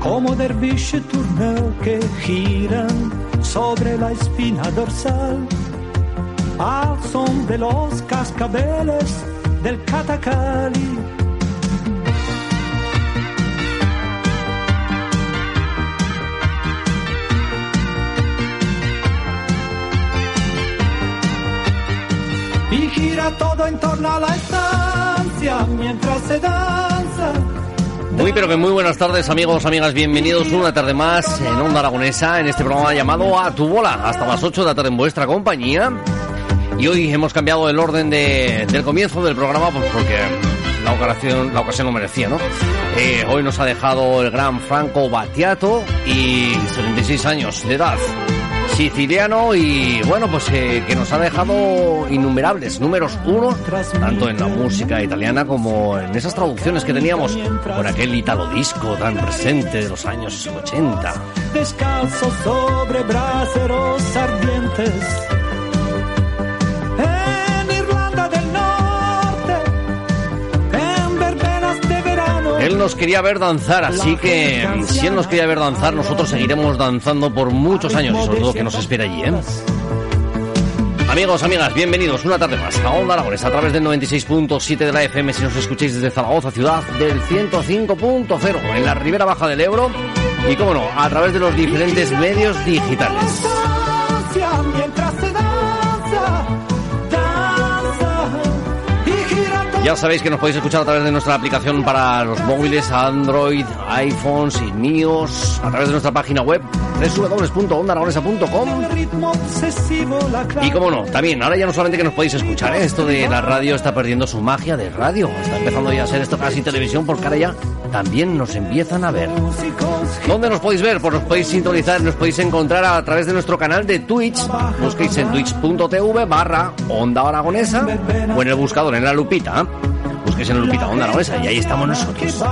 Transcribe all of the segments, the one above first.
como derviche turneo que giran sobre la espina dorsal al son de los cascabeles del catacali. Y gira todo en torno a la estancia mientras se danza. Muy pero que muy buenas tardes amigos, amigas, bienvenidos una tarde más en Onda Aragonesa en este programa llamado A Tu Bola, hasta las 8 de la tarde en vuestra compañía. Y hoy hemos cambiado el orden de- del comienzo del programa pues porque la ocasión, la ocasión lo merecía, ¿no? Eh, hoy nos ha dejado el gran Franco Battiato y 76 años de edad. Siciliano y bueno, pues eh, que nos ha dejado innumerables números uno, tanto en la música italiana como en esas traducciones que teníamos con aquel italo disco tan presente de los años 80. descalzo sobre braseros ardientes. Él nos quería ver danzar, así que si él nos quería ver danzar, nosotros seguiremos danzando por muchos años y sobre todo que nos espera allí, ¿eh? Amigos, amigas, bienvenidos una tarde más a Onda Aragones a través del 96.7 de la FM si nos escucháis desde Zaragoza, ciudad del 105.0 en la ribera baja del Ebro y, como no, a través de los diferentes medios digitales. Ya sabéis que nos podéis escuchar a través de nuestra aplicación para los móviles, Android, iPhones y MIOS, a través de nuestra página web www.ondaragonesa.com. Y como no, también, ahora ya no solamente que nos podéis escuchar, ¿eh? esto de la radio está perdiendo su magia de radio. Está empezando ya a ser esto casi televisión porque ahora ya también nos empiezan a ver. ¿Dónde nos podéis ver? Pues nos podéis sintonizar, nos podéis encontrar a través de nuestro canal de Twitch. Busquéis en twitch.tv barra Onda Aragonesa o en el buscador, en la lupita. Busquéis en la lupita Onda Aragonesa y ahí estamos nosotros.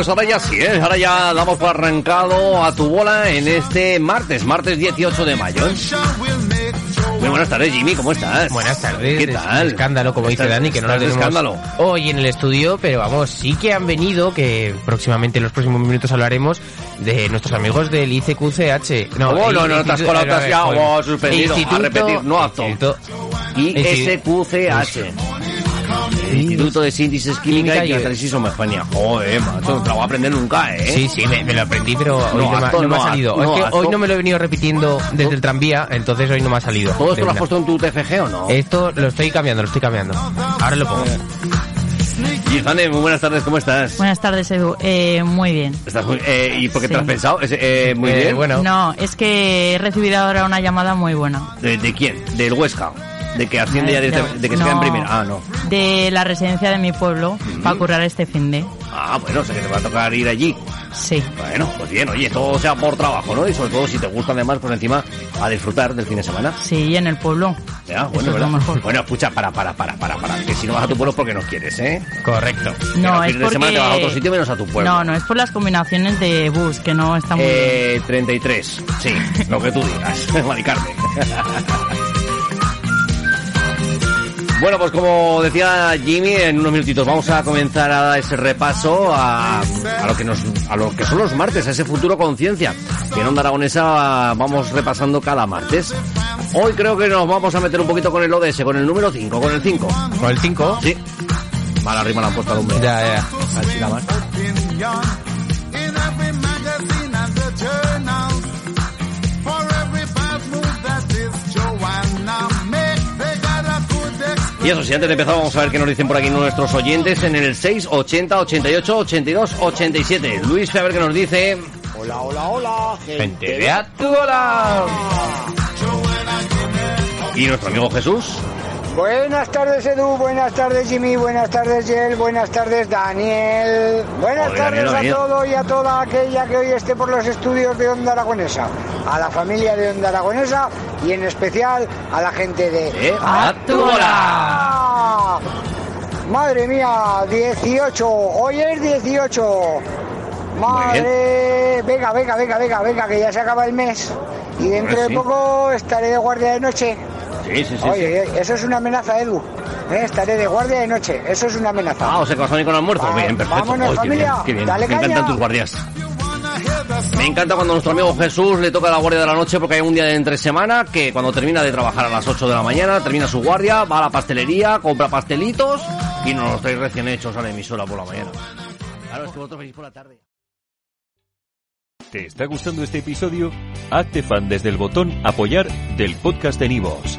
Pues ahora ya sí, ¿eh? ahora ya damos por arrancado a tu bola en este martes, martes 18 de mayo. Muy buenas tardes, Jimmy, ¿cómo estás? Buenas tardes. ¿Qué tal? escándalo, como dice Dani, que no lo tenemos escándalo. hoy en el estudio, pero vamos, sí que han venido, que próximamente en los próximos minutos hablaremos, de nuestros amigos del ICQCH. No, ¿Cómo? el No, no, te has colado, ya, oh, suspendido. A repetir, no apto. Instituto- ISQCH. El Instituto de Síntesis Química Química y y- Catálisis Homogénea. Joder, macho, no te lo voy a aprender nunca, ¿eh? Sí, sí, me, me lo aprendí, pero hoy No, no, me, ha- acto no me no, ha salido. acto es que hoy no me lo he venido repitiendo desde el tranvía, entonces hoy no me ha salido. ¿Todo esto lo has puesto en tu TFG o no? Esto lo estoy cambiando, lo estoy cambiando. Ahora lo pongo. Gizane, muy buenas tardes, ¿cómo estás? Buenas tardes, Edu. Eh, muy bien. ¿Estás muy- eh, ¿Y por qué te Sí. has pensado? Es- eh, muy Eh, bien. bueno. No, es que he recibido ahora una llamada muy buena. ¿De, de quién? ¿Del Huesca? ¿De que asciende ya De- que se queda en primera? Ah, no. De la residencia de mi pueblo, para currar este fin de. Ah, bueno, o sea que te va a tocar ir allí. Sí. Bueno, pues bien, oye, todo sea por trabajo, ¿no? Y sobre todo si te gusta además, pues encima a disfrutar del fin de semana. Sí, y en el pueblo. Ya, Eso bueno, es lo ¿verdad? mejor. Bueno, escucha, para, para, para, para, para. Que si no vas a tu pueblo es porque no quieres, ¿eh? Correcto. No, es fines de semana porque... te vas a otro sitio menos a tu pueblo. No, no, es por las combinaciones de bus, que no están muy bien. Eh, 33. Sí, lo que tú digas. Mari Carmen. Bueno, pues como decía Jimmy, en unos minutitos vamos a comenzar a dar ese repaso a, a lo que nos, a lo que son los martes, a ese futuro conciencia. Que en Onda Aragonesa vamos repasando cada martes. Hoy creo que nos vamos a meter un poquito con el ODS, con el número 5, con el 5. Con el 5. Sí. Mala rima la han puesto al hombre. Ya, ya. Así más. Y eso sí, antes de empezar vamos a ver qué nos dicen por aquí nuestros oyentes en el 6, 80, 88, 82, 87. Luis, a ver qué nos dice. Hola, hola, hola, Gente de Actuola. Y nuestro amigo Jesús. Buenas tardes Edu, buenas tardes Jimmy, buenas tardes Yel, buenas tardes Daniel. Buenas Joder, tardes Daniel, a todo y a toda aquella que hoy esté por los estudios de Onda Aragonesa. A la familia de Onda Aragonesa y en especial a la gente de... ¡Ah! Madre mía, 18, hoy es 18. Madre, venga, venga, venga, venga, venga, que ya se acaba el mes. Y dentro de poco estaré de guardia de noche. Sí, sí, sí. Oye, sí. oye, eso es una amenaza, Edu. Eh, Estaré de guardia de noche. Eso es una amenaza. Ah, o sea que vas a venir con almuerzo. Va- bien, perfecto. vámonos, Ay, qué bien, familia. qué bien. Dale Me encantan caña. tus guardias. Me encanta cuando a nuestro amigo Jesús le toca la guardia de la noche porque hay un día de entre semana que cuando termina de trabajar a las 8 de la mañana, termina su guardia, va a la pastelería, compra pastelitos y nos los trae recién hechos a la emisora por la mañana. Claro, es que vosotros venís por la tarde. ¿Te está gustando este episodio? Hazte fan desde el botón Apoyar del podcast de Nivos.